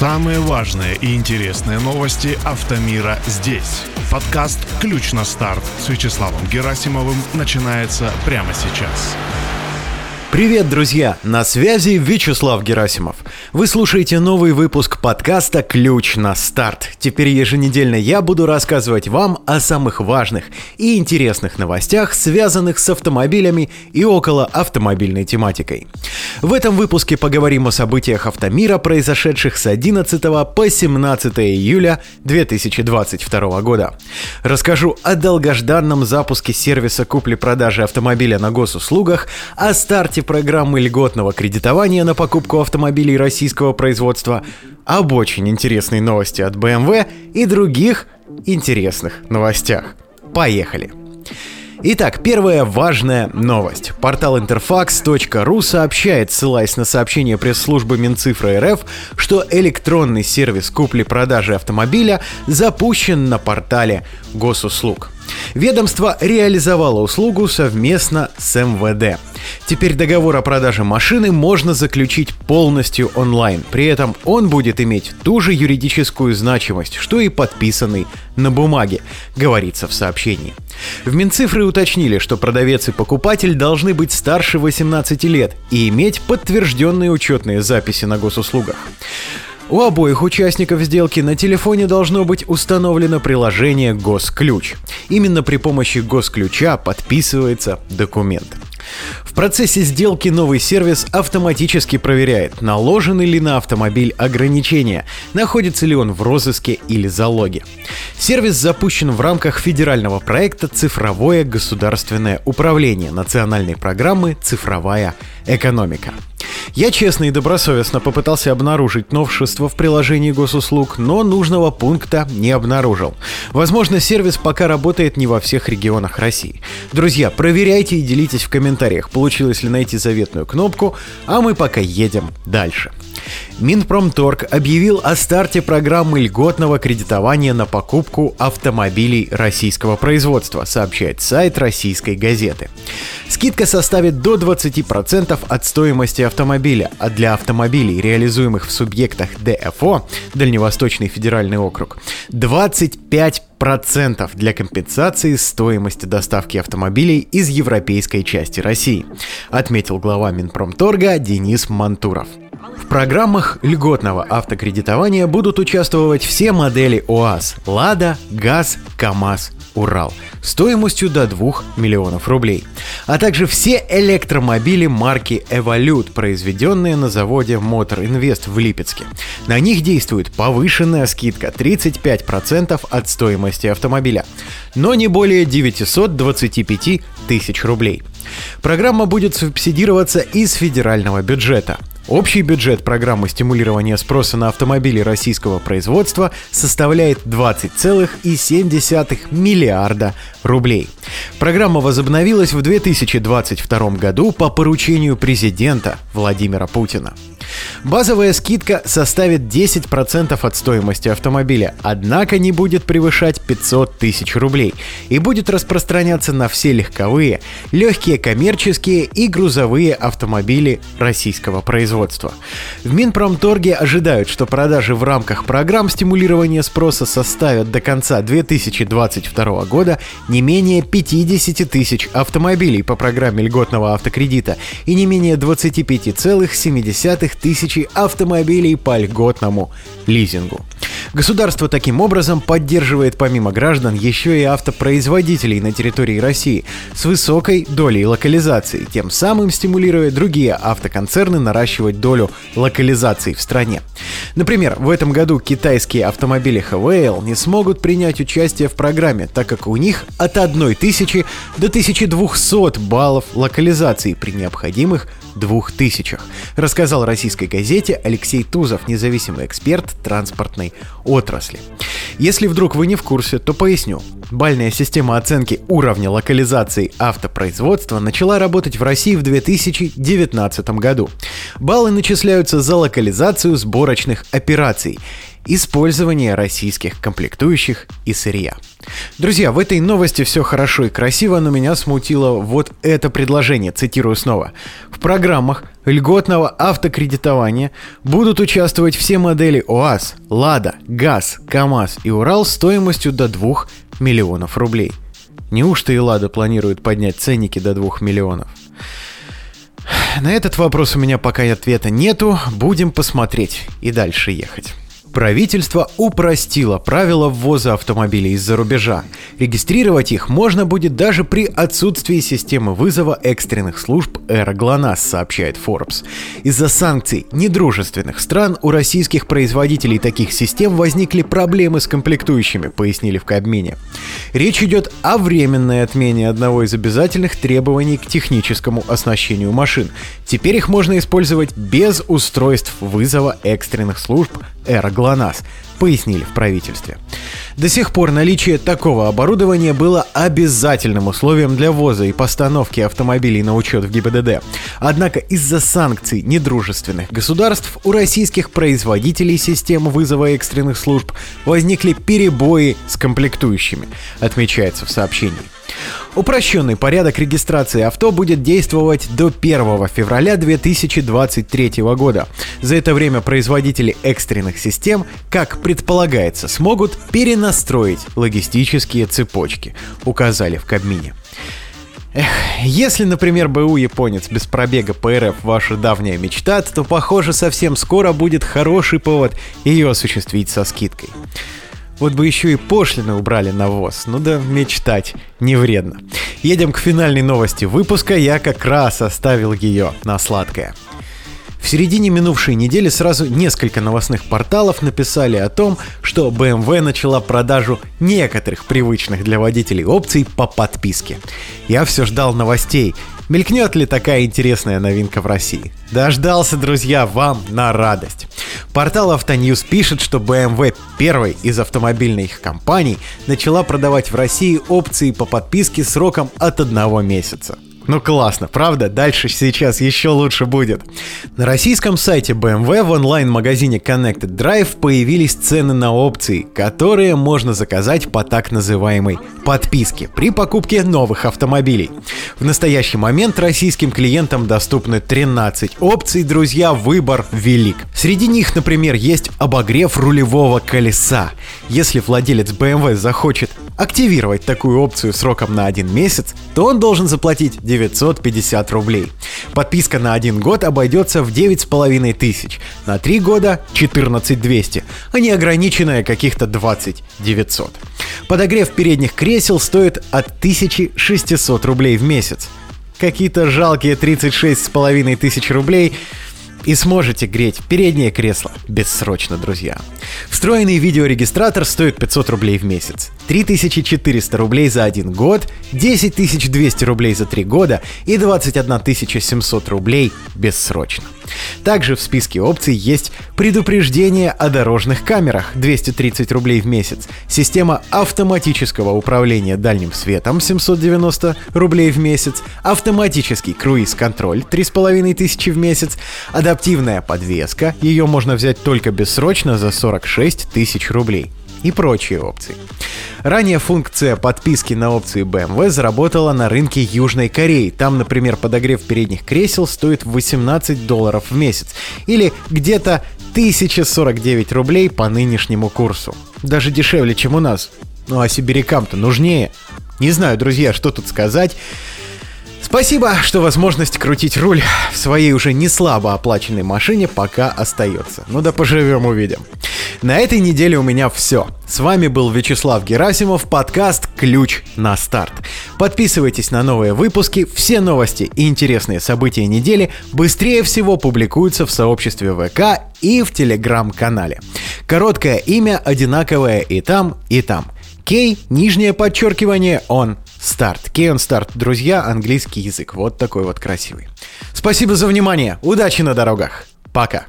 Самые важные и интересные новости автомира здесь. Подкаст «Ключ на старт» с Вячеславом Герасимовым начинается прямо сейчас. Привет, друзья! На связи Вячеслав Герасимов. Вы слушаете новый выпуск подкаста «Ключ на старт». Теперь еженедельно я буду рассказывать вам о самых важных и интересных новостях, связанных с автомобилями и около автомобильной тематикой. В этом выпуске поговорим о событиях автомира, произошедших с 11 по 17 июля 2022 года. Расскажу о долгожданном запуске сервиса купли-продажи автомобиля на госуслугах, о старте старте программы льготного кредитования на покупку автомобилей российского производства, об очень интересной новости от BMW и других интересных новостях. Поехали! Итак, первая важная новость. Портал interfax.ru сообщает, ссылаясь на сообщение пресс-службы Минцифры РФ, что электронный сервис купли-продажи автомобиля запущен на портале госуслуг. Ведомство реализовало услугу совместно с МВД. Теперь договор о продаже машины можно заключить полностью онлайн. При этом он будет иметь ту же юридическую значимость, что и подписанный на бумаге, говорится в сообщении. В Минцифры уточнили, что продавец и покупатель должны быть старше 18 лет и иметь подтвержденные учетные записи на госуслугах. У обоих участников сделки на телефоне должно быть установлено приложение «Госключ». Именно при помощи «Госключа» подписывается документ. В процессе сделки новый сервис автоматически проверяет, наложены ли на автомобиль ограничения, находится ли он в розыске или залоге. Сервис запущен в рамках федерального проекта «Цифровое государственное управление» национальной программы «Цифровая экономика». Я честно и добросовестно попытался обнаружить новшество в приложении госуслуг, но нужного пункта не обнаружил. Возможно, сервис пока работает не во всех регионах России. Друзья, проверяйте и делитесь в комментариях, получилось ли найти заветную кнопку, а мы пока едем дальше. Минпромторг объявил о старте программы льготного кредитования на покупку автомобилей российского производства, сообщает сайт российской газеты. Скидка составит до 20% от стоимости автомобиля, а для автомобилей, реализуемых в субъектах ДФО, Дальневосточный федеральный округ, 25 процентов для компенсации стоимости доставки автомобилей из европейской части России, отметил глава Минпромторга Денис Мантуров. Программах льготного автокредитования будут участвовать все модели УАЗ – «Лада», «ГАЗ», «КАМАЗ», «Урал» стоимостью до 2 миллионов рублей, а также все электромобили марки Evolute, произведенные на заводе Motor Invest в Липецке. На них действует повышенная скидка 35% от стоимости автомобиля, но не более 925 тысяч рублей. Программа будет субсидироваться из федерального бюджета – Общий бюджет программы стимулирования спроса на автомобили российского производства составляет 20,7 миллиарда рублей. Программа возобновилась в 2022 году по поручению президента Владимира Путина. Базовая скидка составит 10% от стоимости автомобиля, однако не будет превышать 500 тысяч рублей и будет распространяться на все легковые, легкие коммерческие и грузовые автомобили российского производства. В Минпромторге ожидают, что продажи в рамках программ стимулирования спроса составят до конца 2022 года не менее 50 тысяч автомобилей по программе льготного автокредита и не менее 25,7 тысячи автомобилей по льготному лизингу. Государство таким образом поддерживает помимо граждан еще и автопроизводителей на территории России с высокой долей локализации, тем самым стимулируя другие автоконцерны наращивать долю локализации в стране. Например, в этом году китайские автомобили HVL не смогут принять участие в программе, так как у них от 1000 до 1200 баллов локализации при необходимых 2000, рассказал российской газете Алексей Тузов, независимый эксперт транспортной отрасли. Если вдруг вы не в курсе, то поясню. Бальная система оценки уровня локализации автопроизводства начала работать в России в 2019 году. Баллы начисляются за локализацию сборочных операций использование российских комплектующих и сырья. Друзья, в этой новости все хорошо и красиво, но меня смутило вот это предложение, цитирую снова. В программах льготного автокредитования будут участвовать все модели ОАЗ, Лада, ГАЗ, КАМАЗ и Урал стоимостью до 2 миллионов рублей. Неужто и Лада планирует поднять ценники до 2 миллионов? На этот вопрос у меня пока ответа нету, будем посмотреть и дальше ехать. Правительство упростило правила ввоза автомобилей из-за рубежа. Регистрировать их можно будет даже при отсутствии системы вызова экстренных служб «Эра ГЛОНАСС», сообщает Forbes. Из-за санкций недружественных стран у российских производителей таких систем возникли проблемы с комплектующими, пояснили в Кабмине. Речь идет о временной отмене одного из обязательных требований к техническому оснащению машин. Теперь их можно использовать без устройств вызова экстренных служб «Эра ГЛОНАСС», пояснили в правительстве. До сих пор наличие такого оборудования было обязательным условием для ввоза и постановки автомобилей на учет в ГИБДД. Однако из-за санкций недружественных государств у российских производителей систем вызова экстренных служб возникли перебои с комплектующими, отмечается в сообщении. Упрощенный порядок регистрации авто будет действовать до 1 февраля 2023 года. За это время производители экстренных систем, как предполагается, смогут перенастроить логистические цепочки, указали в Кабмине. Эх, если, например, БУ японец без пробега по РФ ваша давняя мечта, то, похоже, совсем скоро будет хороший повод ее осуществить со скидкой. Вот бы еще и пошлины убрали на ВОЗ. Ну да, мечтать не вредно. Едем к финальной новости выпуска. Я как раз оставил ее на сладкое. В середине минувшей недели сразу несколько новостных порталов написали о том, что BMW начала продажу некоторых привычных для водителей опций по подписке. Я все ждал новостей, Мелькнет ли такая интересная новинка в России? Дождался, друзья, вам на радость. Портал Автоньюз пишет, что BMW, первой из автомобильных компаний, начала продавать в России опции по подписке сроком от одного месяца. Ну классно, правда? Дальше сейчас еще лучше будет. На российском сайте BMW в онлайн-магазине Connected Drive появились цены на опции, которые можно заказать по так называемой подписке при покупке новых автомобилей. В настоящий момент российским клиентам доступны 13 опций, друзья, выбор велик. Среди них, например, есть обогрев рулевого колеса. Если владелец BMW захочет активировать такую опцию сроком на один месяц, то он должен заплатить 950 рублей. Подписка на один год обойдется в 9,5 тысяч, на 3 года 14 200, а неограниченная каких-то 20 900. Подогрев передних кресел стоит от 1600 рублей в месяц. Какие-то жалкие 36,5 тысяч рублей и сможете греть переднее кресло бессрочно, друзья. Встроенный видеорегистратор стоит 500 рублей в месяц, 3400 рублей за один год, 10 200 рублей за три года и 21 700 рублей бессрочно. Также в списке опций есть предупреждение о дорожных камерах. 230 рублей в месяц, система автоматического управления дальним светом. 790 рублей в месяц, автоматический круиз-контроль. 3500 в месяц, адаптивная подвеска, ее можно взять только бессрочно за 46 тысяч рублей и прочие опции. Ранее функция подписки на опции BMW заработала на рынке Южной Кореи. Там, например, подогрев передних кресел стоит 18 долларов в месяц или где-то 1049 рублей по нынешнему курсу. Даже дешевле, чем у нас. Ну а сибирякам-то нужнее. Не знаю, друзья, что тут сказать. Спасибо, что возможность крутить руль в своей уже не слабо оплаченной машине пока остается. Ну да поживем увидим. На этой неделе у меня все. С вами был Вячеслав Герасимов, подкаст «Ключ на старт». Подписывайтесь на новые выпуски, все новости и интересные события недели быстрее всего публикуются в сообществе ВК и в Телеграм-канале. Короткое имя одинаковое и там, и там. Кей, нижнее подчеркивание, он, старт. Кей, он старт. Друзья, английский язык. Вот такой вот красивый. Спасибо за внимание. Удачи на дорогах. Пока.